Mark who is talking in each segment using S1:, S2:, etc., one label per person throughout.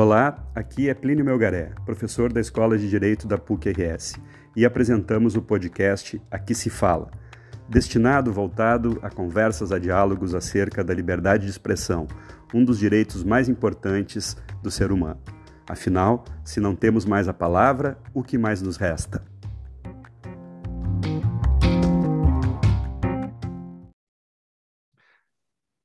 S1: Olá, aqui é Plínio Melgaré, professor da Escola de Direito da PUC-RS, e apresentamos o podcast Aqui se Fala, destinado voltado a conversas, a diálogos acerca da liberdade de expressão, um dos direitos mais importantes do ser humano. Afinal, se não temos mais a palavra, o que mais nos resta?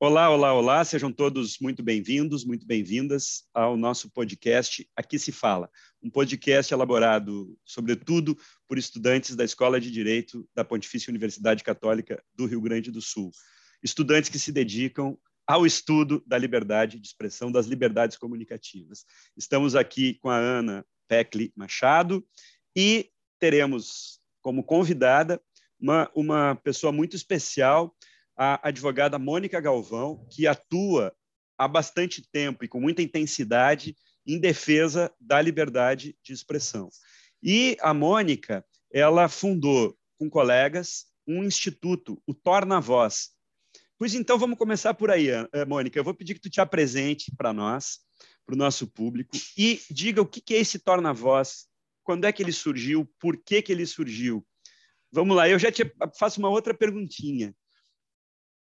S1: Olá, olá, olá, sejam todos muito bem-vindos, muito bem-vindas ao nosso podcast Aqui se Fala, um podcast elaborado, sobretudo, por estudantes da Escola de Direito da Pontifícia Universidade Católica do Rio Grande do Sul. Estudantes que se dedicam ao estudo da liberdade de expressão, das liberdades comunicativas. Estamos aqui com a Ana Pecli Machado e teremos como convidada uma, uma pessoa muito especial a advogada Mônica Galvão, que atua há bastante tempo e com muita intensidade em defesa da liberdade de expressão. E a Mônica, ela fundou com colegas um instituto, o Torna Voz. Pois então vamos começar por aí, eh, Mônica. Eu vou pedir que tu te apresente para nós, para o nosso público, e diga o que é esse Torna Voz, quando é que ele surgiu, por que, que ele surgiu. Vamos lá, eu já te faço uma outra perguntinha.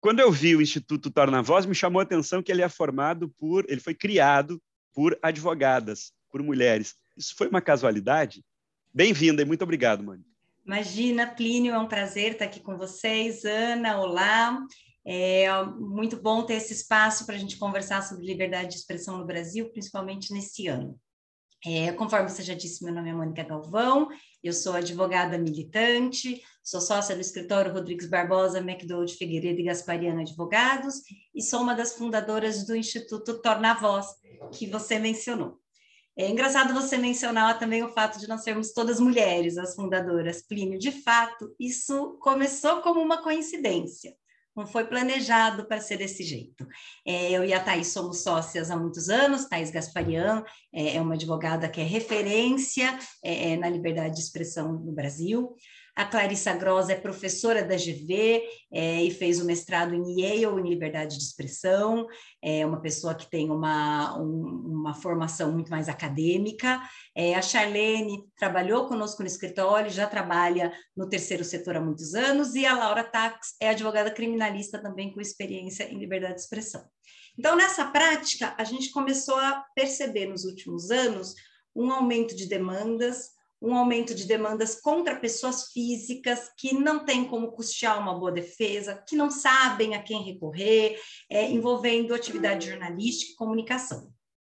S1: Quando eu vi o Instituto Torna Voz, me chamou a atenção que ele é formado por, ele foi criado por advogadas, por mulheres. Isso foi uma casualidade? Bem-vinda e muito obrigado, Mônica.
S2: Imagina, Plínio, é um prazer estar aqui com vocês. Ana, olá. É muito bom ter esse espaço para a gente conversar sobre liberdade de expressão no Brasil, principalmente nesse ano. É, conforme você já disse, meu nome é Mônica Galvão, eu sou advogada militante, sou sócia do escritório Rodrigues Barbosa, McDowell Figueiredo e Gaspariano Advogados, e sou uma das fundadoras do Instituto Torna Voz, que você mencionou. É engraçado você mencionar também o fato de nós sermos todas mulheres, as fundadoras. Plínio, de fato, isso começou como uma coincidência não foi planejado para ser desse jeito. É, eu e a Thais somos sócias há muitos anos, Thais Gasparian é, é uma advogada que é referência é, é na liberdade de expressão no Brasil. A Clarissa Gross é professora da GV é, e fez o mestrado em Yale em liberdade de expressão, é uma pessoa que tem uma, um, uma formação muito mais acadêmica. É, a Charlene trabalhou conosco no escritório, já trabalha no terceiro setor há muitos anos, e a Laura Tax é advogada criminalista também com experiência em liberdade de expressão. Então, nessa prática, a gente começou a perceber nos últimos anos um aumento de demandas, um aumento de demandas contra pessoas físicas que não têm como custear uma boa defesa, que não sabem a quem recorrer, é, envolvendo atividade jornalística e comunicação.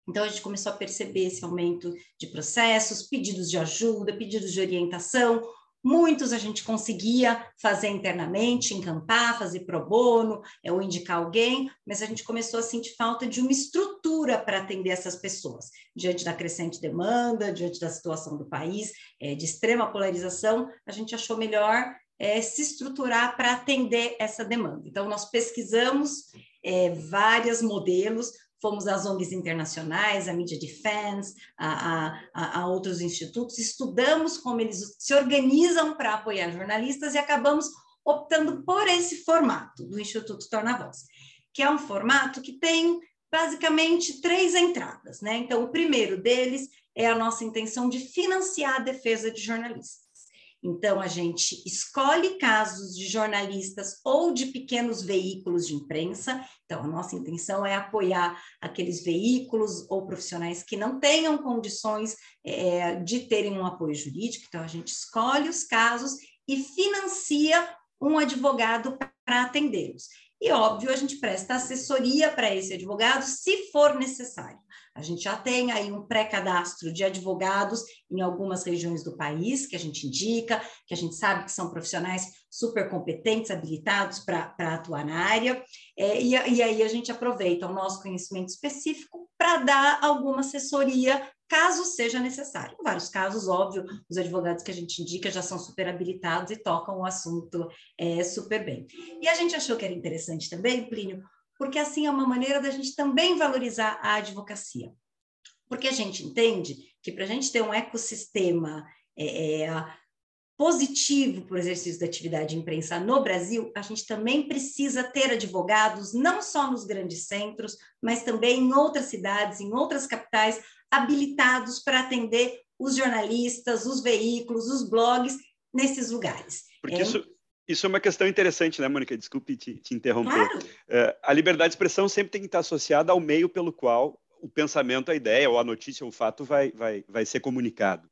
S2: Então, a gente começou a perceber esse aumento de processos, pedidos de ajuda, pedidos de orientação, Muitos a gente conseguia fazer internamente, encampar, fazer pro bono, é, ou indicar alguém, mas a gente começou a sentir falta de uma estrutura para atender essas pessoas, diante da crescente demanda, diante da situação do país, é, de extrema polarização, a gente achou melhor é, se estruturar para atender essa demanda. Então, nós pesquisamos é, vários modelos, fomos às ONGs internacionais, a Media Defense, a, a, a outros institutos, estudamos como eles se organizam para apoiar jornalistas e acabamos optando por esse formato do Instituto Torna Voz, que é um formato que tem basicamente três entradas, né? Então, o primeiro deles é a nossa intenção de financiar a defesa de jornalistas. Então, a gente escolhe casos de jornalistas ou de pequenos veículos de imprensa. Então, a nossa intenção é apoiar aqueles veículos ou profissionais que não tenham condições é, de terem um apoio jurídico. Então, a gente escolhe os casos e financia um advogado para atendê-los. E, óbvio, a gente presta assessoria para esse advogado se for necessário. A gente já tem aí um pré-cadastro de advogados em algumas regiões do país, que a gente indica, que a gente sabe que são profissionais super competentes, habilitados para atuar na área, é, e, e aí a gente aproveita o nosso conhecimento específico para dar alguma assessoria caso seja necessário. Em vários casos, óbvio, os advogados que a gente indica já são super habilitados e tocam o assunto é, super bem. E a gente achou que era interessante também, Plínio, porque assim é uma maneira da gente também valorizar a advocacia. Porque a gente entende que para a gente ter um ecossistema é, é, positivo para o exercício da atividade de imprensa no Brasil, a gente também precisa ter advogados, não só nos grandes centros, mas também em outras cidades, em outras capitais, habilitados para atender os jornalistas, os veículos, os blogs nesses lugares.
S1: Porque é... isso, isso é uma questão interessante, né, Mônica? Desculpe te, te interromper.
S2: Claro.
S1: Uh, a liberdade de expressão sempre tem que estar associada ao meio pelo qual o pensamento, a ideia, ou a notícia, ou o fato vai, vai, vai ser comunicado.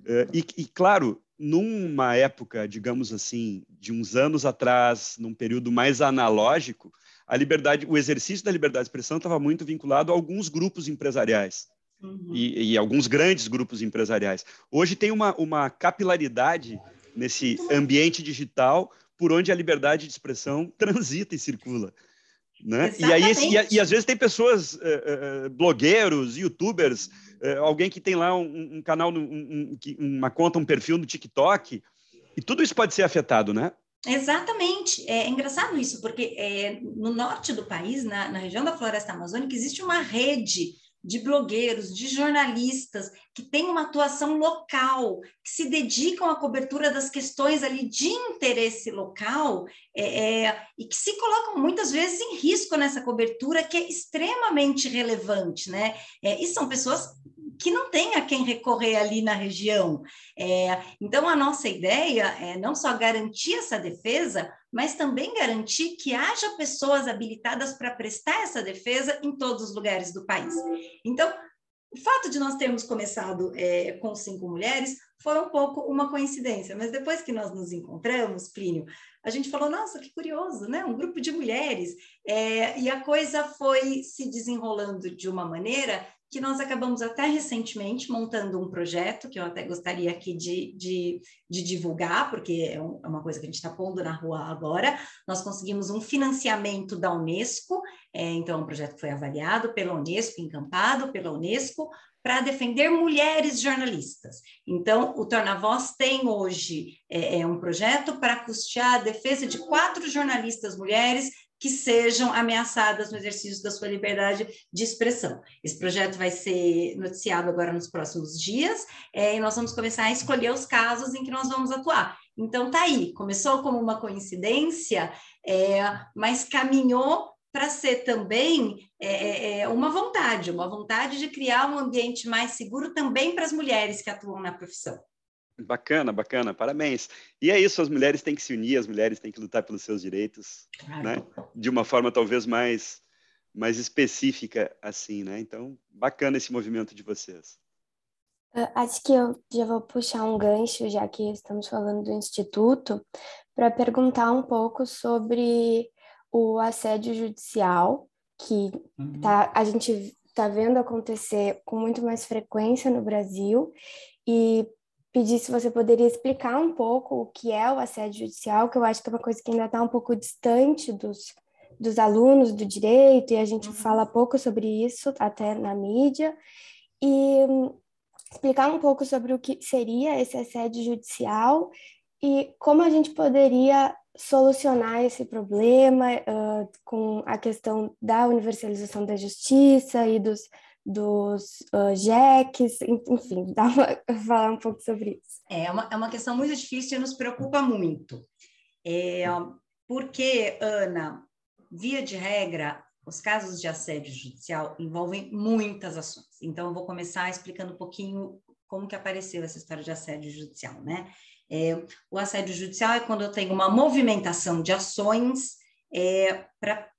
S1: Uh, e, e, claro, numa época, digamos assim, de uns anos atrás, num período mais analógico, a liberdade, o exercício da liberdade de expressão estava muito vinculado a alguns grupos empresariais. Uhum. E, e, alguns grandes grupos empresariais. Hoje tem uma, uma capilaridade nesse ambiente digital por onde a liberdade de expressão transita e circula. Né? E aí e, e, às vezes tem pessoas, uh, uh, blogueiros, youtubers, uh, alguém que tem lá um, um canal, um, um, uma conta, um perfil no TikTok, e tudo isso pode ser afetado, né?
S2: Exatamente. É engraçado isso, porque é, no norte do país, na, na região da floresta amazônica, existe uma rede de blogueiros, de jornalistas que têm uma atuação local, que se dedicam à cobertura das questões ali de interesse local é, é, e que se colocam muitas vezes em risco nessa cobertura que é extremamente relevante, né? É, e são pessoas que não tem a quem recorrer ali na região. É, então, a nossa ideia é não só garantir essa defesa, mas também garantir que haja pessoas habilitadas para prestar essa defesa em todos os lugares do país. Então, o fato de nós termos começado é, com cinco mulheres foi um pouco uma coincidência, mas depois que nós nos encontramos, Plínio, a gente falou, nossa, que curioso, né? Um grupo de mulheres, é, e a coisa foi se desenrolando de uma maneira que nós acabamos até recentemente montando um projeto, que eu até gostaria aqui de, de, de divulgar, porque é, é, uma coisa que a gente está pondo na rua agora. Nós conseguimos um financiamento da Unesco, é, então, um projeto que foi avaliado pela Unesco, encampado pela Unesco, para defender mulheres jornalistas. Então, o Torna Voz tem hoje é, é um projeto para custear a defesa de quatro jornalistas mulheres que sejam ameaçadas no exercício da sua liberdade de expressão. Esse projeto vai ser noticiado agora nos próximos dias, é, e nós vamos começar a escolher os casos em que nós vamos atuar. Então, tá aí, começou como uma coincidência, é, mas caminhou para ser também é, é, é, uma vontade, uma vontade de criar um ambiente mais seguro também para as mulheres que atuam na profissão.
S1: Bacana, bacana, parabéns. E é isso, as mulheres têm que se unir, as mulheres têm que lutar pelos seus direitos, claro. né? De uma forma talvez mais mais específica assim, né? Então, bacana esse movimento de vocês.
S3: Acho que eu já vou puxar um gancho, já que estamos falando do Instituto, para perguntar um pouco sobre o assédio judicial, que uhum. tá, a gente está vendo acontecer com muito mais frequência no Brasil, e pedir se você poderia explicar um pouco o que é o assédio judicial, que eu acho que é uma coisa que ainda está um pouco distante dos, dos alunos do direito, e a gente uhum. fala pouco sobre isso até na mídia, e um, explicar um pouco sobre o que seria esse assédio judicial e como a gente poderia solucionar esse problema uh, com a questão da universalização da justiça e dos dos uh, jeques, enfim, dá uma, falar um pouco sobre isso.
S2: É uma, é uma questão muito difícil e nos preocupa muito. É, porque, Ana, via de regra, os casos de assédio judicial envolvem muitas ações. Então, eu vou começar explicando um pouquinho como que apareceu essa história de assédio judicial, né? É, o assédio judicial é quando eu tenho uma movimentação de ações é, para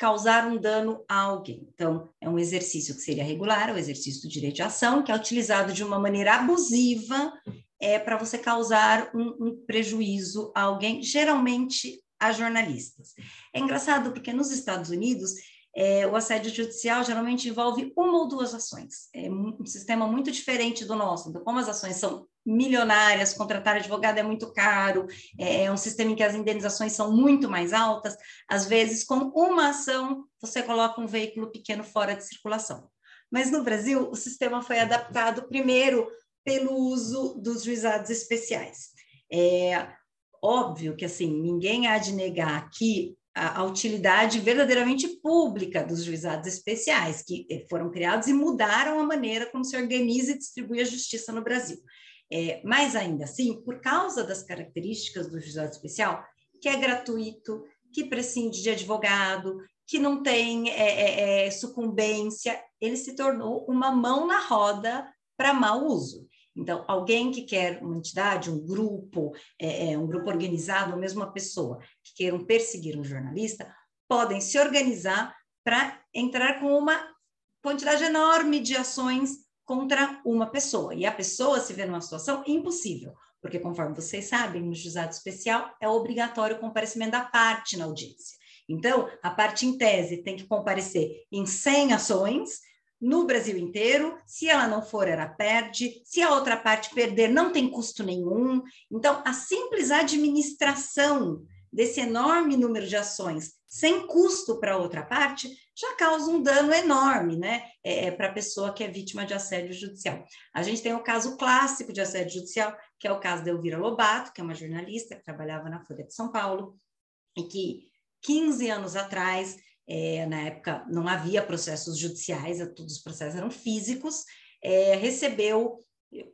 S2: causar um dano a alguém. Então, é um exercício que seria regular, o exercício do direito de ação, que é utilizado de uma maneira abusiva é, para você causar um, um prejuízo a alguém, geralmente a jornalistas. É engraçado porque nos Estados Unidos é, o assédio judicial geralmente envolve uma ou duas ações. É um sistema muito diferente do nosso. Como as ações são milionárias, contratar advogado é muito caro, é, é um sistema em que as indenizações são muito mais altas, às vezes, com uma ação, você coloca um veículo pequeno fora de circulação. Mas no Brasil, o sistema foi adaptado primeiro pelo uso dos juizados especiais. É óbvio que, assim, ninguém há de negar aqui a, utilidade verdadeiramente pública dos juizados especiais, que foram criados e mudaram a maneira como se organiza e distribui a justiça no Brasil. É, mas ainda assim, por causa das características do juizado especial, que é gratuito, que prescinde de advogado, que não tem é, é, é sucumbência, ele se tornou uma mão na roda para mau uso. Então, alguém que quer uma entidade, um grupo, é, é, um grupo organizado, ou mesmo uma pessoa que queiram perseguir um jornalista, podem se organizar para entrar com uma quantidade enorme de ações contra uma pessoa. E a pessoa se vê numa situação impossível, porque, conforme vocês sabem, no juizado especial é obrigatório o comparecimento da parte na audiência. Então, a parte em tese tem que comparecer em 100 ações no Brasil inteiro. Se ela não for, ela perde. Se a outra parte perder, não tem custo nenhum. Então, a simples administração desse enorme número de ações sem custo para a outra parte já causa um dano enorme, né, é, é para a pessoa que é vítima de assédio judicial. A gente tem o caso clássico de assédio judicial, que é o caso da Elvira Lobato, que é uma jornalista que trabalhava na Folha de São Paulo e que 15 anos atrás é, na época não havia processos judiciais, todos os processos eram físicos, é, recebeu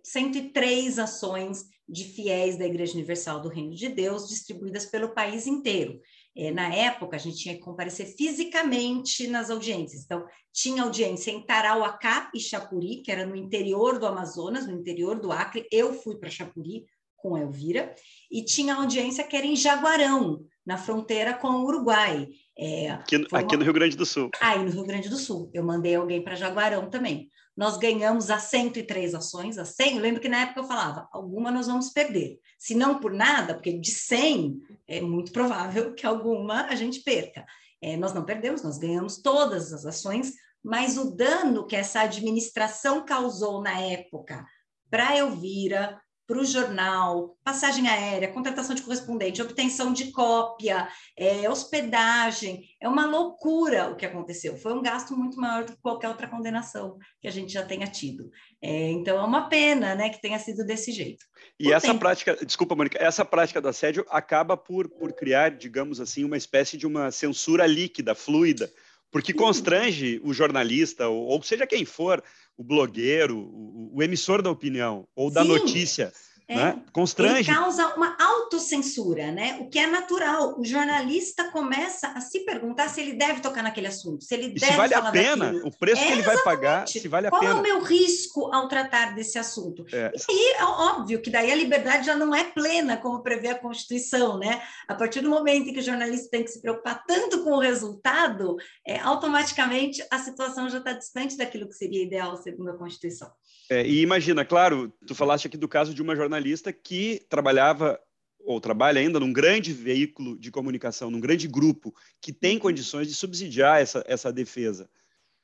S2: 103 ações de fiéis da Igreja Universal do Reino de Deus, distribuídas pelo país inteiro. É, na época, a gente tinha que comparecer fisicamente nas audiências. Então, tinha audiência em Tarauacá e Chapuri, que era no interior do Amazonas, no interior do Acre. Eu fui para Chapuri com Elvira. E tinha audiência que era em Jaguarão, na fronteira com o Uruguai.
S1: É, aqui, uma... aqui, no Rio Grande do Sul.
S2: Aí no Rio Grande do Sul. Eu mandei alguém para Jaguarão também. Nós ganhamos as 103 ações, as 100. Eu lembro que na época eu falava, alguma nós vamos perder. Se não por nada, porque de 100 é muito provável que alguma a gente perca. É, nós não perdemos, nós ganhamos todas as ações, mas o dano que essa administração causou na época para Elvira, para o jornal, passagem aérea, contratação de correspondente, obtenção de cópia, é, hospedagem. É uma loucura o que aconteceu. Foi um gasto muito maior do que qualquer outra condenação que a gente já tenha tido. É, então é uma pena né, que tenha sido desse jeito.
S1: E essa tempo. prática, desculpa, Mônica, essa prática do assédio acaba por, por criar, digamos assim, uma espécie de uma censura líquida, fluida, porque constrange o jornalista, ou, ou seja quem for, o blogueiro, o, o emissor da opinião ou da Sim. notícia é. Né? Constrange.
S2: Ele causa uma autocensura, né? O que é natural. O jornalista começa a se perguntar se ele deve tocar naquele assunto, se ele
S1: e
S2: deve
S1: se vale a pena,
S2: daquilo.
S1: o preço é, que ele vai pagar, se vale a
S2: Qual
S1: pena.
S2: Qual é o meu risco ao tratar desse assunto? É. E aí é óbvio que daí a liberdade já não é plena, como prevê a Constituição, né? A partir do momento em que o jornalista tem que se preocupar tanto com o resultado, é, automaticamente a situação já está distante daquilo que seria ideal segundo a Constituição.
S1: É, e imagina, claro, tu falaste aqui do caso de uma jornalista que trabalhava ou trabalha ainda num grande veículo de comunicação, num grande grupo que tem uhum. condições de subsidiar essa, essa defesa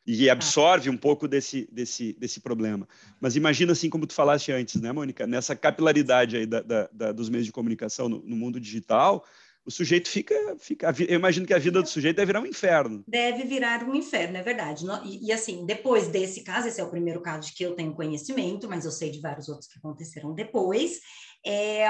S1: e absorve um pouco desse, desse, desse problema. Mas imagina assim, como tu falaste antes, né, Mônica, nessa capilaridade aí da, da, da dos meios de comunicação no, no mundo digital, o sujeito fica, fica. Eu imagino que a vida do sujeito deve virar um inferno.
S2: Deve virar um inferno, é verdade. E, e, assim, depois desse caso, esse é o primeiro caso de que eu tenho conhecimento, mas eu sei de vários outros que aconteceram depois. É,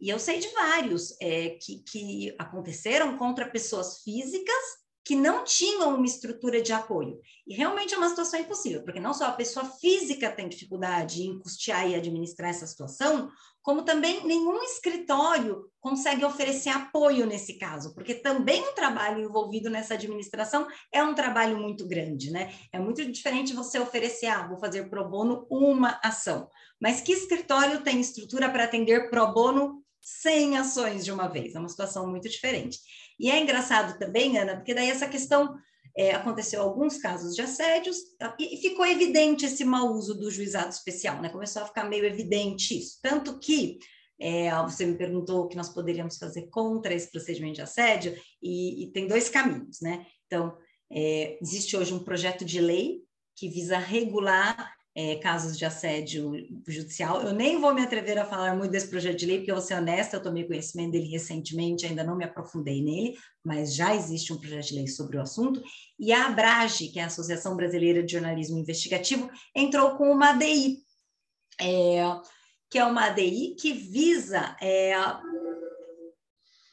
S2: e eu sei de vários é, que, que aconteceram contra pessoas físicas que não tinham uma estrutura de apoio. E realmente é uma situação impossível, porque não só a pessoa física tem dificuldade em custear e administrar essa situação, como também nenhum escritório consegue oferecer apoio nesse caso, porque também o trabalho envolvido nessa administração é um trabalho muito grande, né? É muito diferente você oferecer, ah, vou fazer pro bono uma ação, mas que escritório tem estrutura para atender pro bono 100 ações de uma vez? É uma situação muito diferente. E é engraçado também, Ana, porque daí essa questão é, aconteceu alguns casos de assédios e, ficou evidente esse mau uso do juizado especial, né? Começou a ficar meio evidente isso. Tanto que é, você me perguntou o que nós poderíamos fazer contra esse procedimento de assédio, e, e tem dois caminhos, né? Então, é, existe hoje um projeto de lei que visa regular é, casos de assédio judicial. Eu nem vou me atrever a falar muito desse projeto de lei, porque eu vou ser honesta, eu tomei conhecimento dele recentemente, ainda não me aprofundei nele, mas já existe um projeto de lei sobre o assunto. E a ABRAGE, que é a Associação Brasileira de Jornalismo Investigativo, entrou com uma ADI, é, que é uma ADI que visa é,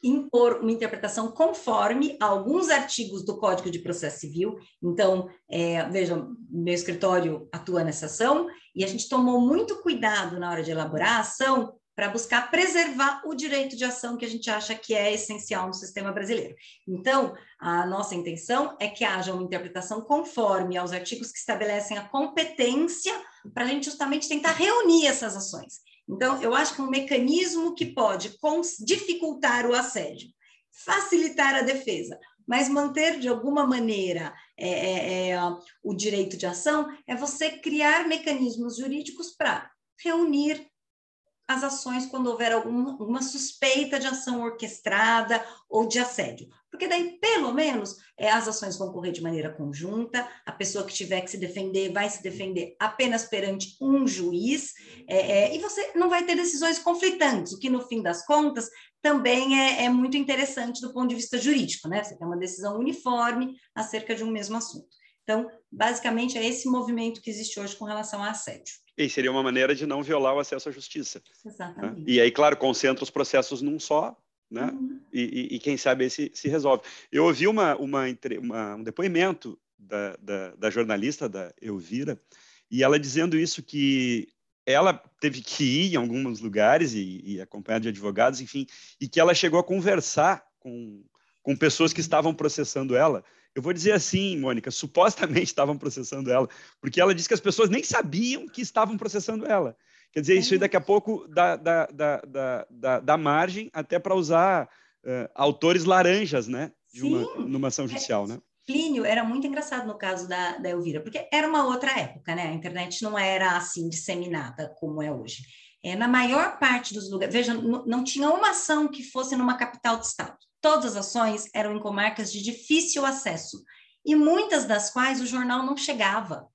S2: impor uma interpretação conforme alguns artigos do Código de Processo Civil. Então, é, vejam, meu escritório atua nessa ação e a gente tomou muito cuidado na hora de elaborar a ação para buscar preservar o direito de ação que a gente acha que é essencial no sistema brasileiro. Então, a nossa intenção é que haja uma interpretação conforme aos artigos que estabelecem a competência para a gente justamente tentar reunir essas ações. Então, eu acho que um mecanismo que pode dificultar o assédio, facilitar a defesa, mas manter de alguma maneira é, é, é, o direito de ação é você criar mecanismos jurídicos para reunir as ações quando houver alguma, alguma suspeita de ação orquestrada ou de assédio. Porque daí, pelo menos, é, as ações vão correr de maneira conjunta, a pessoa que tiver que se defender vai se defender apenas perante um juiz, é, é, e você não vai ter decisões conflitantes, o que, no fim das contas, também é, é muito interessante do ponto de vista jurídico, né? Você tem uma decisão uniforme acerca de um mesmo assunto. Então, basicamente, é esse movimento que existe hoje com relação ao assédio.
S1: E seria uma maneira de não violar o acesso à justiça.
S2: Né? Exatamente. Né?
S1: E aí, claro, concentra os processos num só, né? Uhum. E, e, e, quem sabe esse se resolve. Eu ouvi uma, uma, uma um depoimento da, da, da, jornalista, da Elvira, e ela dizendo isso, que ela teve que ir em alguns lugares e, e acompanhar de advogados, enfim, e que ela chegou a conversar com, com pessoas que estavam processando ela, eu vou dizer assim, Mônica, supostamente estavam processando ela, porque ela disse que as pessoas nem sabiam que estavam processando ela. Quer dizer, isso aí daqui a pouco dá, dá, dá, dá, dá margem até para usar uh, autores laranjas, né? De uma, numa ação judicial, né?
S2: Plínio era muito engraçado no caso da, da Elvira, porque era uma outra época, né? A internet não era assim disseminada como é hoje. É, na maior parte dos lugares, veja, não tinha uma ação que fosse numa capital do estado. Todas as ações eram em comarcas de difícil acesso, e muitas das quais o jornal não chegava.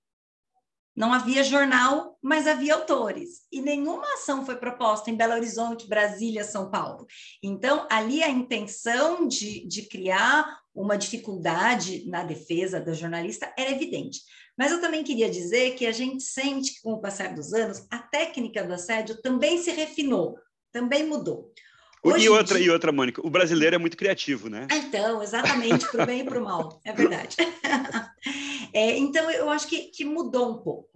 S2: Não havia jornal, mas havia autores. E nenhuma ação foi proposta em Belo Horizonte, Brasília, São Paulo. Então, ali a intenção de, de criar uma dificuldade na defesa da jornalista era evidente. Mas eu também queria dizer que a gente sente que, com o passar dos anos, a técnica do assédio também se refinou, também mudou.
S1: Hoje e outra, dia... e outra, Mônica, o brasileiro é muito criativo, né?
S2: Então, exatamente, para o bem e para o mal, é verdade. é, então, eu acho que, que mudou um pouco.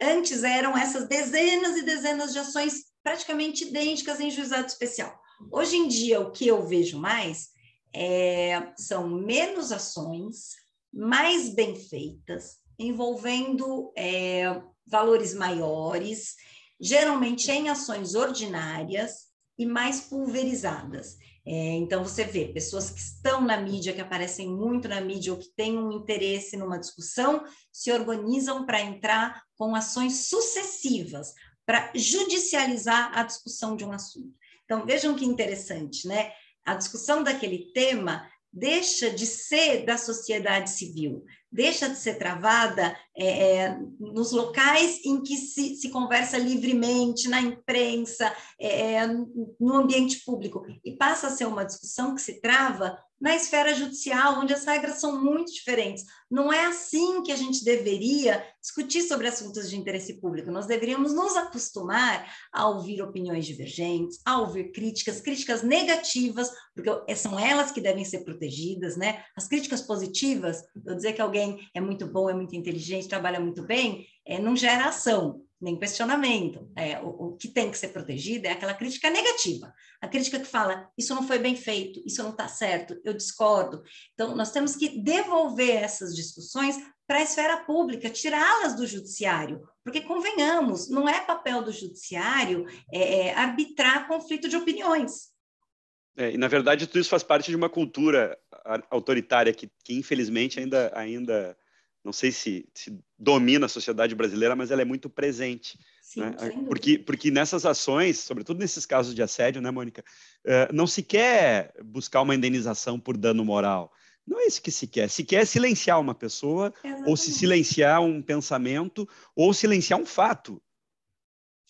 S2: Antes eram essas dezenas e dezenas de ações praticamente idênticas em juizado especial. Hoje em dia, o que eu vejo mais é, são menos ações, mais bem feitas, envolvendo é, valores maiores, geralmente em ações ordinárias, e mais pulverizadas. É, então, você vê pessoas que estão na mídia, que aparecem muito na mídia, ou que têm um interesse numa discussão, se organizam para entrar com ações sucessivas, para judicializar a discussão de um assunto. Então, vejam que interessante, né? A discussão daquele tema deixa de ser da sociedade civil, deixa de ser travada é, é, nos locais em que se, se conversa livremente, na imprensa, é, é, no ambiente público, e passa a ser uma discussão que se trava na esfera judicial, onde as regras são muito diferentes. Não é assim que a gente deveria discutir sobre assuntos de interesse público. Nós deveríamos nos acostumar a ouvir opiniões divergentes, a ouvir críticas, críticas negativas, porque são elas que devem ser protegidas, né? As críticas positivas, eu dizer que alguém é muito bom, é muito inteligente, trabalha muito bem, é, não gera ação nem questionamento. É, o, o, que tem que ser protegido é aquela crítica negativa, a crítica que fala isso não foi bem feito, isso não está certo, eu discordo. Então, nós temos que devolver essas discussões para a esfera pública, tirá-las do judiciário, porque convenhamos, não é papel do judiciário é, é, arbitrar conflito de opiniões.
S1: É, e na verdade tudo isso faz parte de uma cultura autoritária que, que infelizmente ainda ainda não sei se, se, domina a sociedade brasileira, mas ela é muito presente. Sim, né? porque, porque nessas ações, sobretudo nesses casos de assédio, né, Mônica, uh, não se quer buscar uma indenização por dano moral. Não é isso que se quer. Se quer silenciar uma pessoa, Exatamente. ou se silenciar um pensamento, ou silenciar um fato.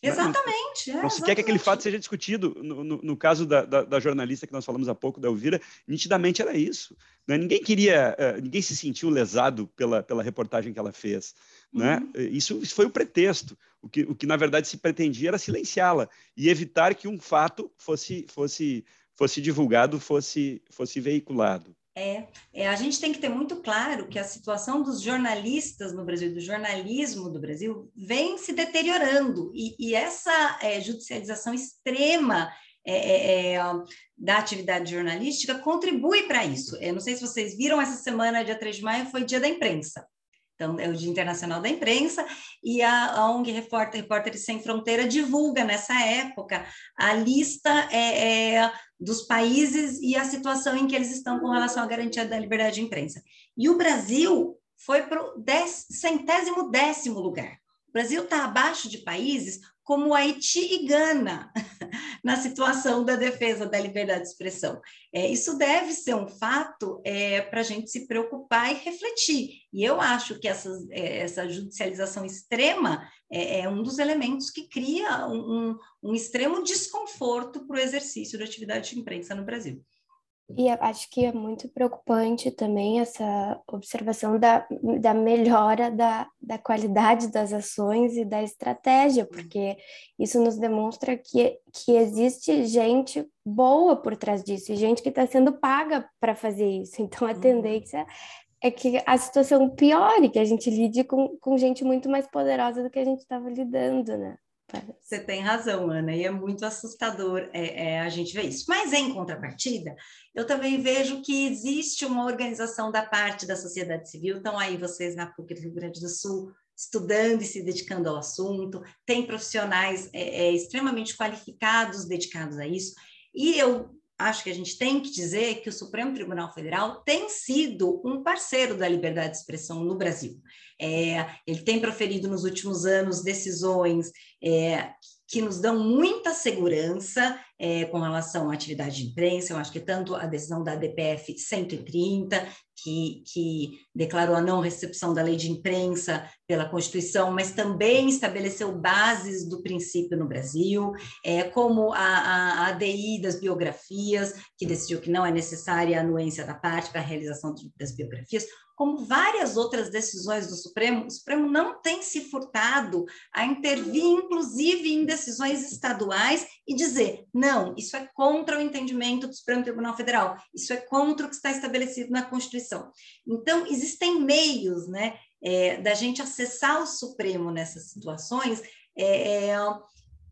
S2: Exatamente.
S1: Não, não, se quer que aquele fato seja discutido. No, no, no caso da, da, da, jornalista que nós falamos há pouco, da Elvira, nitidamente era isso. Né? Ninguém queria, uh, ninguém se sentiu lesado pela, pela reportagem que ela fez. Né? Uhum. Isso, isso, foi o pretexto. O que, o que na verdade se pretendia era silenciá-la e evitar que um fato fosse, fosse, fosse divulgado, fosse, fosse veiculado.
S2: É, é, a gente tem que ter muito claro que a situação dos jornalistas no Brasil, do jornalismo do Brasil, vem se deteriorando, e, e essa é, judicialização extrema é, é, é da atividade jornalística contribui para isso. Eu não sei se vocês viram, essa semana, dia 3 de maio, foi dia da imprensa. Então, é o Dia Internacional da Imprensa, e a, ONG Repórter, Repórteres Sem Fronteira divulga nessa época a lista é, é, dos países e a situação em que eles estão com relação à garantia da liberdade de imprensa. E o Brasil foi para o centésimo décimo lugar. O Brasil está abaixo de países como Haiti e Gana, na situação da defesa da liberdade de expressão. É, isso deve ser um fato é, para a gente se preocupar e refletir. E eu acho que essa, é, essa judicialização extrema é, é, um dos elementos que cria um, um, um extremo desconforto para o exercício da atividade de imprensa no Brasil.
S3: E acho que é muito preocupante também essa observação da, da melhora da, da qualidade das ações e da estratégia, porque isso nos demonstra que, que existe gente boa por trás disso, e gente que está sendo paga para fazer isso. Então, a uhum. tendência é que a situação piore, que a gente lide com, com gente muito mais poderosa do que a gente estava lidando, né?
S2: Você tem razão, Ana, e é muito assustador é, é, a gente ver isso. Mas, em contrapartida, eu também vejo que existe uma organização da parte da sociedade civil, estão aí vocês na PUC do Rio Grande do Sul, estudando e se dedicando ao assunto, tem profissionais é, é extremamente qualificados dedicados a isso, e eu acho que a gente tem que dizer que o Supremo Tribunal Federal tem sido um parceiro da liberdade de expressão no Brasil. É, ele tem proferido nos últimos anos decisões é, que nos dão muita segurança é, com relação à atividade de imprensa. Eu acho que tanto a decisão da DPF 130, que, que declarou a não recepção da lei de imprensa pela Constituição, mas também estabeleceu bases do princípio no Brasil, é, como a, a, a ADI das biografias, que decidiu que não é necessária a anuência da parte para a realização das biografias, como várias outras decisões do Supremo, o Supremo não tem se furtado a intervir, inclusive, em decisões estaduais e dizer: não, isso é contra o entendimento do Supremo Tribunal Federal, isso é contra o que está estabelecido na Constituição. Então, existem meios né, é, da gente acessar o Supremo nessas situações. É, é,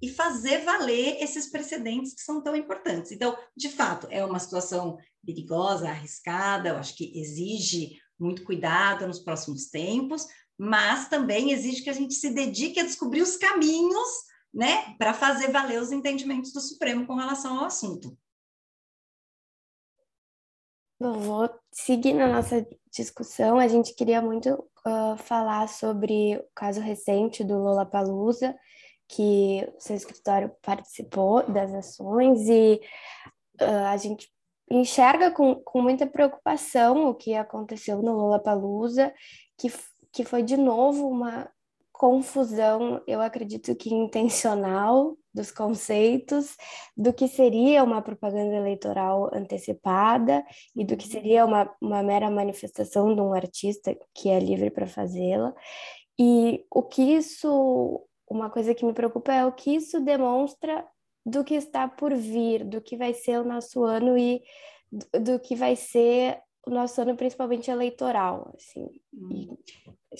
S2: e fazer valer esses precedentes que são tão importantes. Então, de fato, é uma situação perigosa, arriscada, eu acho que exige muito cuidado nos próximos tempos, mas também exige que a gente se dedique a descobrir os caminhos, né, para fazer valer os entendimentos do Supremo com relação ao assunto.
S3: Bom, vou seguir na nossa discussão. A gente queria muito uh, falar sobre o caso recente do Lola Palusa, que o seu escritório participou das ações e uh, a gente enxerga com, com muita preocupação o que aconteceu no Lollapalooza, que, que foi de novo uma confusão, eu acredito que intencional, dos conceitos, do que seria uma propaganda eleitoral antecipada e do que seria uma, uma mera manifestação de um artista que é livre para fazê-la. E o que isso, uma coisa que me preocupa é o que isso demonstra do que está por vir, do que vai ser o nosso ano e do, do que vai ser o nosso ano, principalmente eleitoral, assim. E...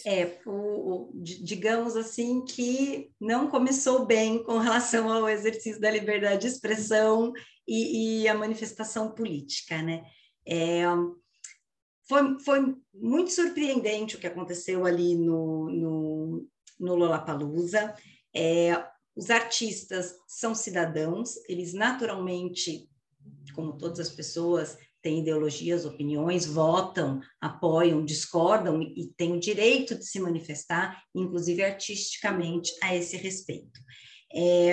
S2: É, o, o, digamos assim que não começou bem com relação ao exercício da liberdade de expressão e, e a manifestação política, né? É, foi, foi muito surpreendente o que aconteceu ali no, no, no Lollapalooza. É, os artistas são cidadãos, eles naturalmente, como todas as pessoas, têm ideologias, opiniões, votam, apoiam, discordam e têm o direito de se manifestar, inclusive artisticamente, a esse respeito. É,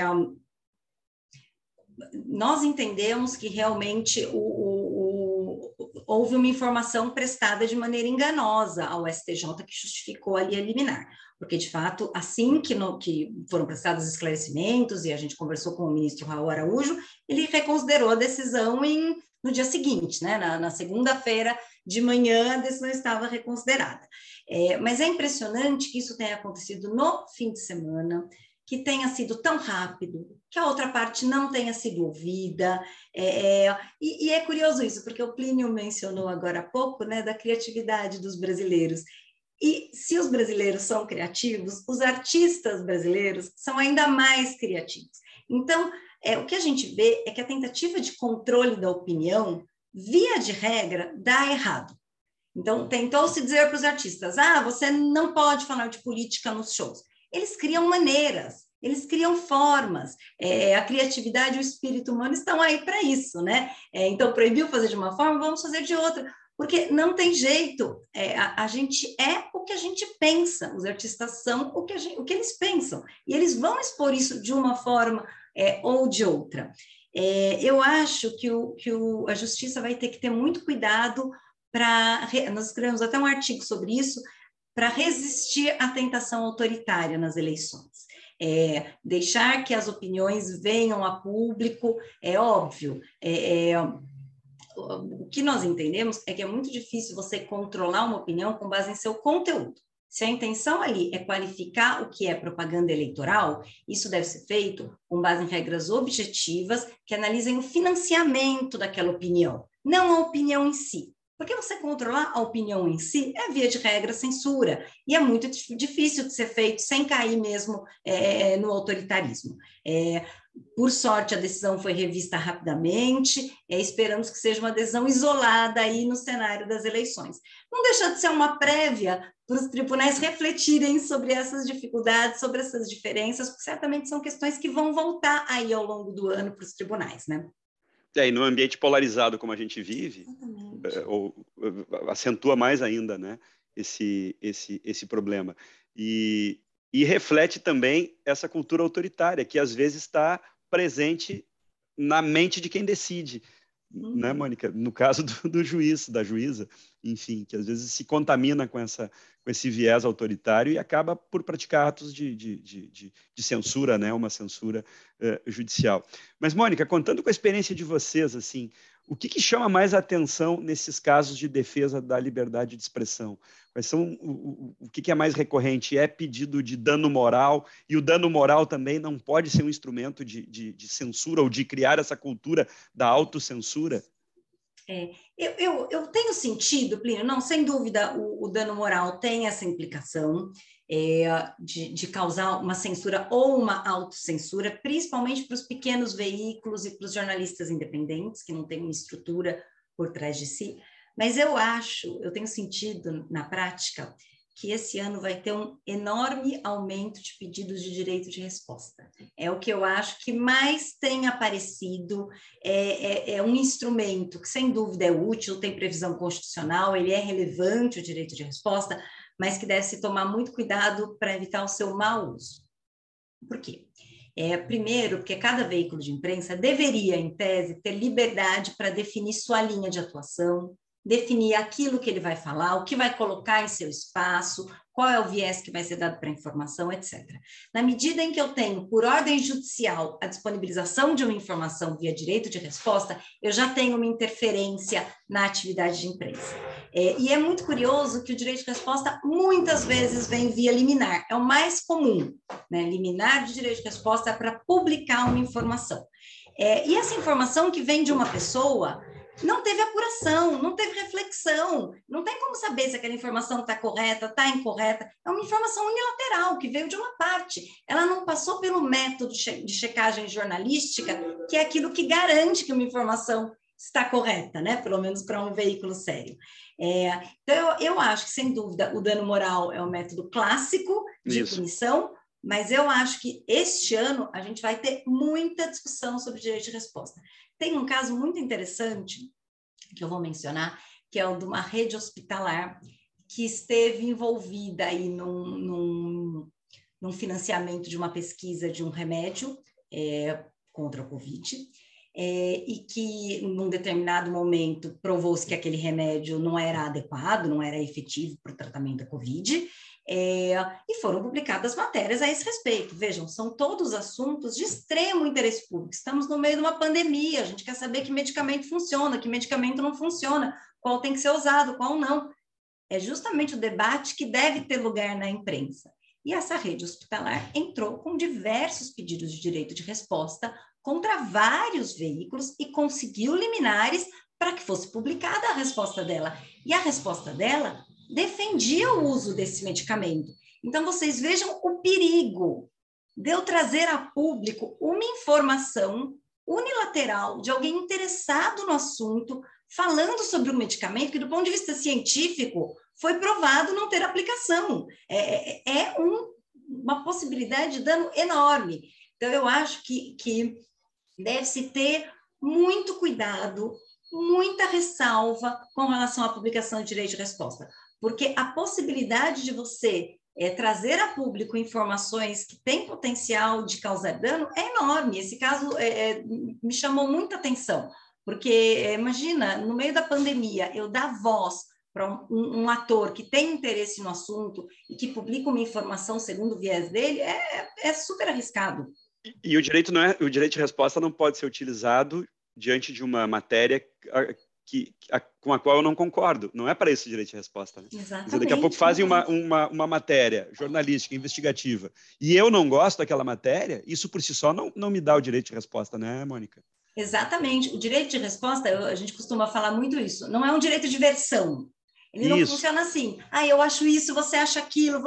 S2: nós entendemos que realmente o, o, o, houve uma informação prestada de maneira enganosa ao STJ que justificou ali a liminar porque de fato, assim que, no, que foram prestados esclarecimentos e a gente conversou com o ministro Raul Araújo, ele reconsiderou a decisão em, no dia seguinte, né? na, na segunda-feira de manhã, a decisão estava reconsiderada. É, mas é impressionante que isso tenha acontecido no fim de semana, que tenha sido tão rápido, que a outra parte não tenha sido ouvida. É, é, e, e, é curioso isso, porque o Plínio mencionou agora há pouco né, da criatividade dos brasileiros. E se os brasileiros são criativos, os artistas brasileiros são ainda mais criativos. Então, é, o que a gente vê é que a tentativa de controle da opinião, via de regra, dá errado. Então, tentou-se dizer para os artistas: ah, você não pode falar de política nos shows. Eles criam maneiras, eles criam formas. É, a criatividade e o espírito humano estão aí para isso, né? É, então, proibiu fazer de uma forma, vamos fazer de outra. Porque não tem jeito, é, a, a, gente é o que a gente pensa, os artistas são o que, gente, o que eles pensam, e eles vão expor isso de uma forma é, ou de outra. É, eu acho que, o, que o, a justiça vai ter que ter muito cuidado para. Nós escrevemos até um artigo sobre isso, para resistir à tentação autoritária nas eleições. É, deixar que as opiniões venham a público, é óbvio. É, é, o que nós entendemos é que é muito difícil você controlar uma opinião com base em seu conteúdo. Se a intenção ali é qualificar o que é propaganda eleitoral, isso deve ser feito com base em regras objetivas que analisem o financiamento daquela opinião, não a opinião em si. Porque você controlar a opinião em si é, via de regra, censura. E é muito difícil de ser feito sem cair mesmo é, no autoritarismo. É, por sorte, a decisão foi revista rapidamente, é, esperamos que seja uma decisão isolada aí no cenário das eleições. Não deixa de ser uma prévia para os tribunais refletirem sobre essas dificuldades, sobre essas diferenças, porque certamente são questões que vão voltar aí ao longo do ano para os tribunais, né?
S1: É, e no ambiente polarizado como a gente vive, ou, é, acentua mais ainda, né, esse, esse, esse problema. E, e reflete também essa cultura autoritária, que às vezes está presente na mente de quem decide, uhum. né, Mônica? No caso do, do, juiz, da juíza, enfim, que às vezes se contamina com, essa, com esse viés autoritário e acaba por praticar atos de, de, de, de, de censura, né, uma censura uh, judicial. Mas, Mônica, contando com a experiência de vocês, assim, o que, que, chama mais atenção nesses casos de defesa da liberdade de expressão? Quais são o, o, o que, que, é mais recorrente? É pedido de dano moral, e o dano moral também não pode ser um instrumento de, de, de censura ou de criar essa cultura da autocensura?
S2: É, eu, eu, eu, tenho sentido, Plínio, não, sem dúvida, o, o dano moral tem essa implicação é, de, de, causar uma censura ou uma autocensura, principalmente para os pequenos veículos e para os jornalistas independentes, que não têm uma estrutura por trás de si. Mas eu acho, eu tenho sentido na prática, que esse ano vai ter um enorme aumento de pedidos de direito de resposta. É o que eu acho que mais tem aparecido, é, é, é, um instrumento que, sem dúvida, é útil, tem previsão constitucional, ele é relevante, o direito de resposta, mas que deve se tomar muito cuidado para evitar o seu mau uso. Por quê? É, primeiro, porque cada veículo de imprensa deveria, em tese, ter liberdade para definir sua linha de atuação, definir aquilo que ele vai falar, o que vai colocar em seu espaço, qual é o viés que vai ser dado para a informação, etc. Na medida em que eu tenho, por ordem judicial, a disponibilização de uma informação via direito de resposta, eu já tenho uma interferência na atividade de imprensa. É, e é muito curioso que o direito de resposta muitas vezes vem via liminar, é o mais comum. Né? Liminar de direito de resposta é para publicar uma informação. É, e essa informação que vem de uma pessoa não teve apuração, não teve reflexão, não tem como saber se aquela informação está correta, está incorreta. É uma informação unilateral que veio de uma parte. Ela não passou pelo método de checagem jornalística, que é aquilo que garante que uma informação está correta, né? Pelo menos para um veículo sério. É, então, eu, eu, acho que, sem dúvida, o dano moral é o método clássico de Isso. punição, mas eu acho que este ano a gente vai ter muita discussão sobre direito de resposta. Tem um caso muito interessante que eu vou mencionar, que é o de uma rede hospitalar que esteve envolvida aí num, num, num financiamento de uma pesquisa de um remédio é, contra a Covid, é, e que, num determinado momento, provou-se que aquele remédio não era adequado, não era efetivo para o tratamento da Covid, é, e foram publicadas matérias a esse respeito. Vejam, são todos assuntos de extremo interesse público. Estamos no meio de uma pandemia, a gente quer saber que medicamento funciona, que medicamento não funciona, qual tem que ser usado, qual não. É justamente o debate que deve ter lugar na imprensa. E essa rede hospitalar entrou com diversos pedidos de direito de resposta contra vários veículos e conseguiu liminares para que fosse publicada a resposta dela. E a resposta dela defendia o uso desse medicamento. Então, vocês vejam o perigo de eu trazer a público uma informação unilateral de alguém interessado no assunto, falando sobre um medicamento que, do ponto de vista científico, foi provado não ter aplicação. É, é, é um, uma possibilidade de dano enorme. Então, eu acho que, que deve-se ter muito cuidado, muita ressalva com relação à publicação de direito de resposta, porque a possibilidade de você é, trazer a público informações que têm potencial de causar dano é enorme. Esse caso é, me chamou muita atenção, porque imagina, no meio da pandemia, eu dar voz para um, um, ator que tem interesse no assunto e que publica uma informação segundo o viés dele, é, é super arriscado.
S1: E, e o direito não é, o direito de resposta não pode ser utilizado diante de uma matéria que, a, com a qual eu não concordo. Não é para isso o direito de resposta. Né?
S2: Exatamente.
S1: Dizer, daqui a pouco fazem uma, uma, uma matéria jornalística, investigativa, e eu não gosto daquela matéria, isso por si só não, não me dá o direito de resposta, né, Mônica?
S2: Exatamente. O direito de resposta, eu, a gente costuma falar muito isso, não é um direito de versão. Ele não funciona assim. Ah, eu acho isso, você acha aquilo.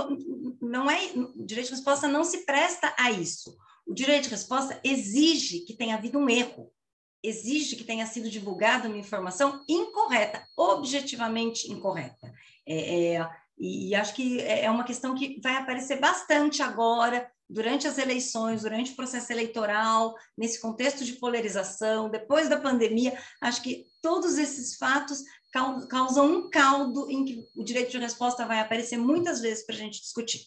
S2: Não é. O direito de resposta não se presta a isso. O direito de resposta exige que tenha havido um erro exige que tenha sido divulgada uma informação incorreta, objetivamente incorreta. É, é, e, acho que é, é uma questão que vai aparecer bastante agora, durante as eleições, durante o processo eleitoral, nesse contexto de polarização, depois da pandemia, acho que todos esses fatos causam um caldo em que o direito de resposta vai aparecer muitas vezes para a gente discutir.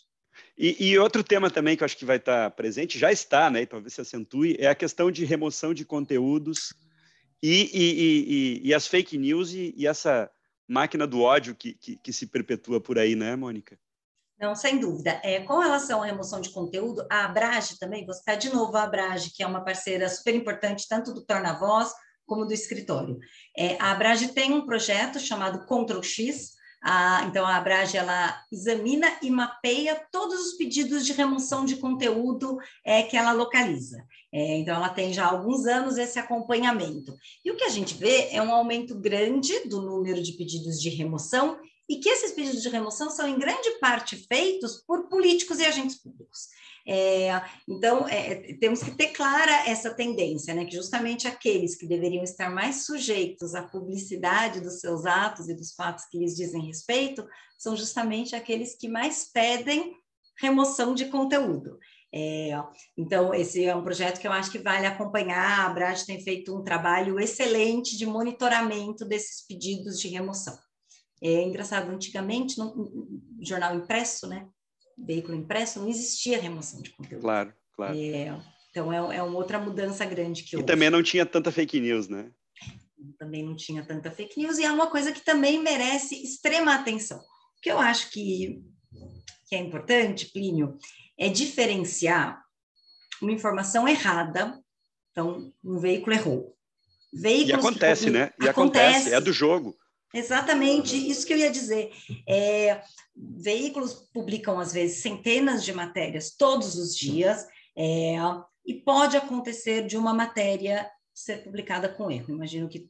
S1: E, e, outro tema também que eu acho que vai estar presente, já está, né, e talvez se acentue, é a questão de remoção de conteúdos e, e, e as fake news e, essa máquina do ódio que, que, que, se perpetua por aí, né, Mônica?
S2: Não, sem dúvida. É, com relação à remoção de conteúdo, a Abrage também, vou citar de novo a Abrage, que é uma parceira super importante, tanto do Torna Voz como do escritório. É, a Abrage tem um projeto chamado Ctrl X, a, então, a Abrage ela examina e mapeia todos os pedidos de remoção de conteúdo é, que ela localiza. É, então, ela tem já alguns anos esse acompanhamento. E o que a gente vê é um aumento grande do número de pedidos de remoção e que esses pedidos de remoção são, em grande parte, feitos por políticos e agentes públicos. É, então, é, temos que ter clara essa tendência, né, que justamente aqueles que deveriam estar mais sujeitos à publicidade dos seus atos e dos fatos que lhes dizem respeito, são justamente aqueles que mais pedem remoção de conteúdo. É, então, esse é um projeto que eu acho que vale acompanhar. A Brad tem feito um trabalho excelente de monitoramento desses pedidos de remoção. É engraçado, antigamente, no, jornal impresso, né, veículo impresso, não existia remoção de conteúdo.
S1: Claro, claro.
S2: É, então, é, é uma outra mudança grande que houve.
S1: E também não tinha tanta fake news, né?
S2: Também não tinha tanta fake news, e é uma coisa que também merece extrema atenção. O que eu acho que, que é importante, Plínio, é diferenciar uma informação errada, então, um veículo errou.
S1: Veículos e acontece, que, né? E acontece, acontece, é do jogo.
S2: Exatamente, isso que eu ia dizer. É, veículos publicam, às vezes, centenas de matérias todos os dias, é, e pode acontecer de uma matéria ser publicada com erro. Imagino que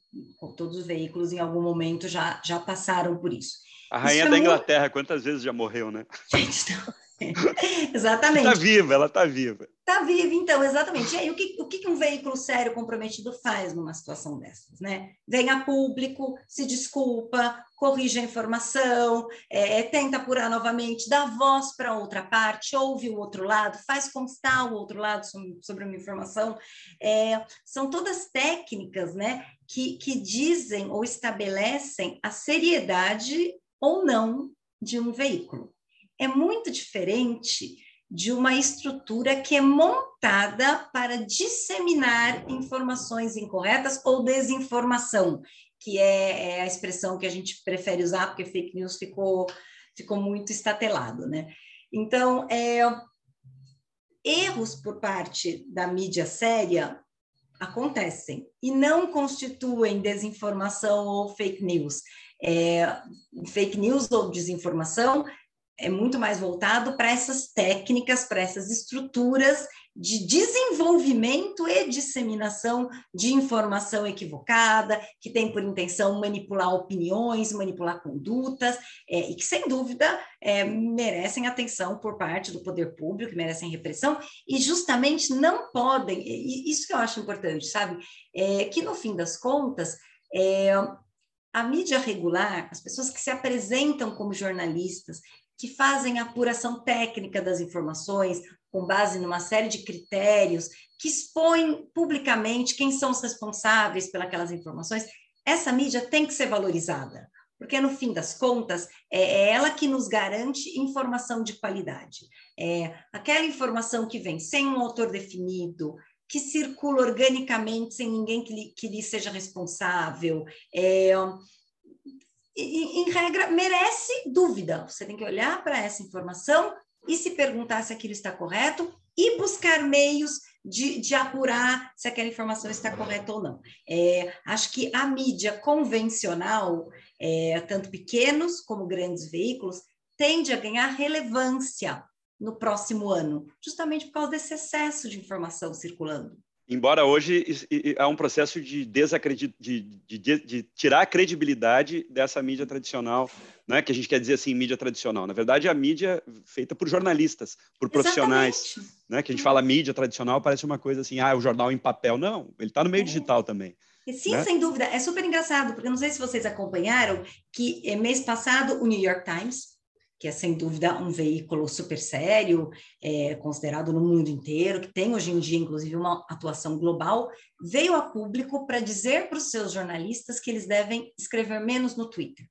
S2: todos os veículos, em algum momento, já, já passaram por isso.
S1: A rainha isso da Inglaterra, quantas vezes já morreu, né?
S2: Gente, não. exatamente.
S1: Está viva, ela está viva.
S2: Está viva, então, exatamente. E aí, o que, o que um veículo sério comprometido faz numa situação dessas? Né? Vem a público, se desculpa, corrige a informação, é, é tenta apurar novamente, dá voz para outra parte, ouve o outro lado, faz constar o outro lado sobre, sobre uma informação. É, são todas técnicas né, que, que dizem ou estabelecem a seriedade ou não de um veículo é muito diferente de uma estrutura que é montada para disseminar informações incorretas ou desinformação, que é, é, a expressão que a gente prefere usar, porque fake news ficou, ficou muito estatelado, né? Então, é, erros por parte da mídia séria acontecem e não constituem desinformação ou fake news. É, fake news ou desinformação é muito mais voltado para essas técnicas, para essas estruturas de desenvolvimento e disseminação de informação equivocada, que tem por intenção manipular opiniões, manipular condutas, é, e que, sem dúvida, é, merecem atenção por parte do poder público, merecem repressão, e justamente não podem, isso que eu acho importante, sabe? É, que, no fim das contas, é, a mídia regular, as pessoas que se apresentam como jornalistas, que fazem a apuração técnica das informações, com base numa série de critérios, que expõem publicamente quem são os responsáveis pelas informações, essa mídia tem que ser valorizada, porque no fim das contas é, é ela que nos garante informação de qualidade. É aquela informação que vem sem um autor definido, que circula organicamente sem ninguém que lhe, que lhe seja responsável, é, em, regra, merece dúvida. Você tem que olhar para essa informação e se perguntar se aquilo está correto e buscar meios de, de apurar se aquela informação está correta ou não. É, acho que a mídia convencional, é, tanto pequenos como grandes veículos, tende a ganhar relevância no próximo ano, justamente por causa desse excesso de informação circulando.
S1: Embora hoje há um processo de, desacredit... de, de, de, tirar a credibilidade dessa mídia tradicional, né? que a gente quer dizer assim, mídia tradicional. Na verdade, a mídia feita por jornalistas, por profissionais. Né? Que a gente fala mídia tradicional, parece uma coisa assim, ah, o jornal em papel. Não, ele está no meio é. digital também.
S2: Sim, né? sem dúvida. É super engraçado, porque não sei se vocês acompanharam que eh, mês passado o New York Times que é sem dúvida um veículo super sério, é, considerado no mundo inteiro, que tem hoje em dia, inclusive, uma atuação global, veio a público para dizer para os seus jornalistas que eles devem escrever menos no Twitter.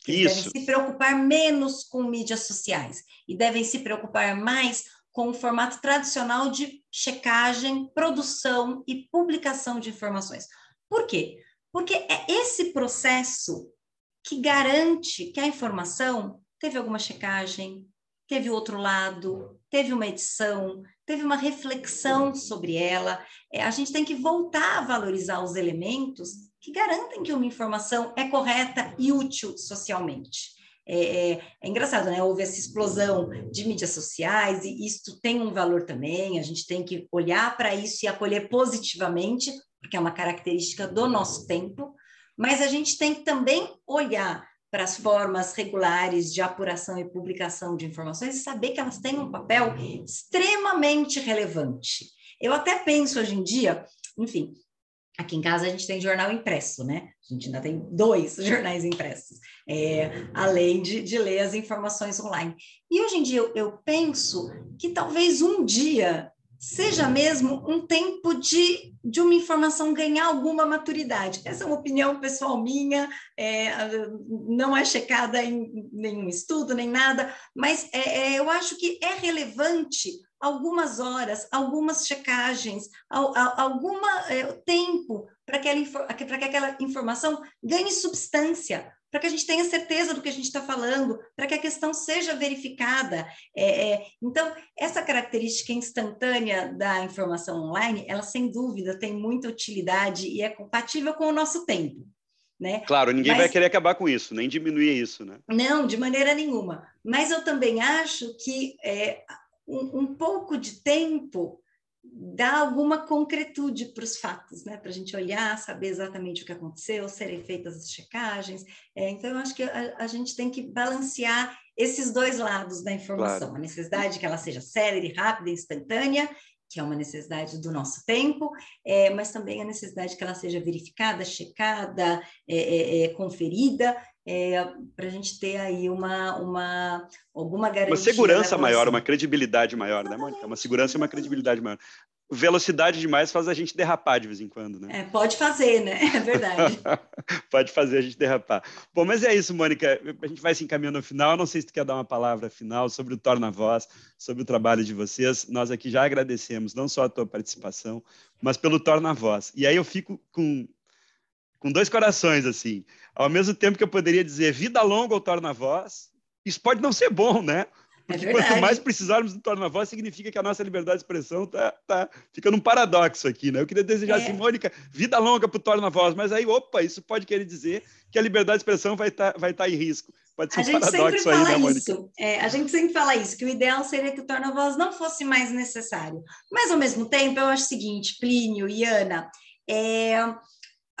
S2: Que eles devem se preocupar menos com mídias sociais e devem se preocupar mais com o formato tradicional de checagem, produção e publicação de informações. Por quê? Porque é esse processo que garante que a informação teve alguma checagem, teve outro lado, teve uma edição, teve uma reflexão sobre ela. É, a gente tem que voltar a valorizar os elementos que garantem que uma informação é correta e útil socialmente. É, é, é, engraçado, né? Houve essa explosão de mídias sociais e isso tem um valor também. A gente tem que olhar para isso e acolher positivamente, porque é uma característica do nosso tempo. Mas a gente tem que também olhar para as formas regulares de apuração e publicação de informações e saber que elas têm um papel extremamente relevante. Eu até penso hoje em dia, enfim, aqui em casa a gente tem jornal impresso, né? A gente ainda tem dois jornais impressos, é, além de, de ler as informações online. E hoje em dia eu, eu penso que talvez um dia seja mesmo um tempo de, de uma informação ganhar alguma maturidade. Essa é uma opinião pessoal minha, é, não é checada em nenhum estudo, nem nada, mas é, é, eu acho que é relevante algumas horas, algumas checagens, algum é, tempo para que, que aquela informação ganhe substância, para que a gente tenha certeza do que a gente está falando, para que a questão seja verificada. É, é, então, essa característica instantânea da informação online, ela sem dúvida tem muita utilidade e é compatível com o nosso tempo. Né?
S1: Claro, ninguém Mas, vai querer acabar com isso, nem diminuir isso, né?
S2: Não, de maneira nenhuma. Mas eu também acho que é, um, um pouco de tempo dá alguma concretude para os fatos, né? Para a gente olhar, saber exatamente o que aconteceu, serem feitas as checagens. É, então, eu acho que a, a, gente tem que balancear esses dois lados da informação: claro. a necessidade que ela seja célere, rápida, instantânea, que é uma necessidade do nosso tempo, é, mas também a necessidade que ela seja verificada, checada, é, é, é conferida é, para a gente ter aí uma, uma alguma garantia.
S1: Uma segurança maior, uma credibilidade maior, né, Mônica? Uma segurança e uma credibilidade maior. Velocidade demais faz a gente derrapar de vez em quando, né?
S2: É, pode fazer, né? É verdade.
S1: pode fazer a gente derrapar. Bom, mas é isso, Mônica. A gente vai se encaminhando ao final. Não sei se tu quer dar uma palavra final sobre o Torna Voz, sobre o trabalho de vocês. Nós aqui já agradecemos não só a tua participação, mas pelo Torna Voz. E aí eu fico com com dois corações, assim. Ao mesmo tempo que eu poderia dizer vida longa ao torna voz, isso pode não ser bom, né? Porque é quanto mais precisarmos do torna-voz, significa que a nossa liberdade de expressão tá, tá ficando um paradoxo aqui, né? Eu queria desejar é. assim, Mônica, vida longa para o torna-voz, mas aí, opa, isso pode querer dizer que a liberdade de expressão vai estar tá, vai tá em risco. Pode ser
S2: a
S1: um
S2: gente
S1: paradoxo
S2: sempre
S1: aí,
S2: fala
S1: né, Mônica?
S2: Isso. É, a gente sempre fala isso, que o ideal seria que o torna-voz não fosse mais necessário. Mas, ao mesmo tempo, eu acho o seguinte, Plínio e Ana, é,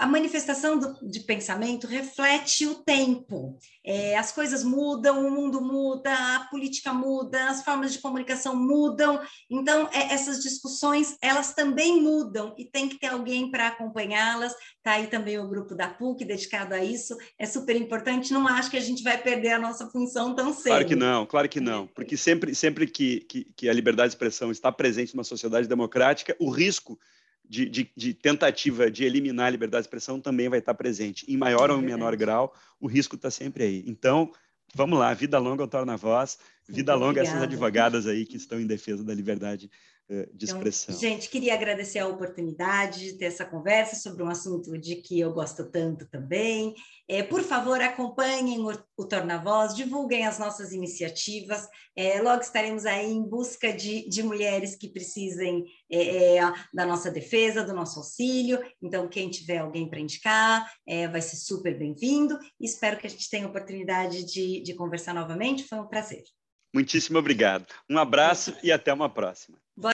S2: a manifestação do, de pensamento reflete o tempo. É, as coisas mudam, o mundo muda, a política muda, as formas de comunicação mudam. Então, é, essas discussões, elas também mudam e tem que ter alguém para acompanhá-las. Está aí também o grupo da PUC dedicado a isso. É super importante. Não acho que a gente vai perder a nossa função tão cedo.
S1: Claro que não, claro que não. Porque sempre, sempre que, que, que a liberdade de expressão está presente numa sociedade democrática, o risco de, de, de, tentativa de eliminar a liberdade de expressão também vai estar presente. Em maior é ou menor grau, o risco está sempre aí. Então, vamos lá, vida longa ao Torna Voz, vida Muito longa a essas advogadas aí que estão em defesa da liberdade eh, de então, expressão.
S2: Gente, queria agradecer a oportunidade de ter essa conversa sobre um assunto de que eu gosto tanto também. É, por favor, acompanhem o, o Torna Voz, divulguem as nossas iniciativas. É, logo estaremos aí em busca de, de mulheres que precisem é, é da nossa defesa, do nosso auxílio. Então, quem tiver alguém para indicar, é, vai ser super bem-vindo. Espero que a gente tenha a oportunidade de, de conversar novamente. Foi um prazer.
S1: Muitíssimo obrigado. Um abraço e até uma próxima.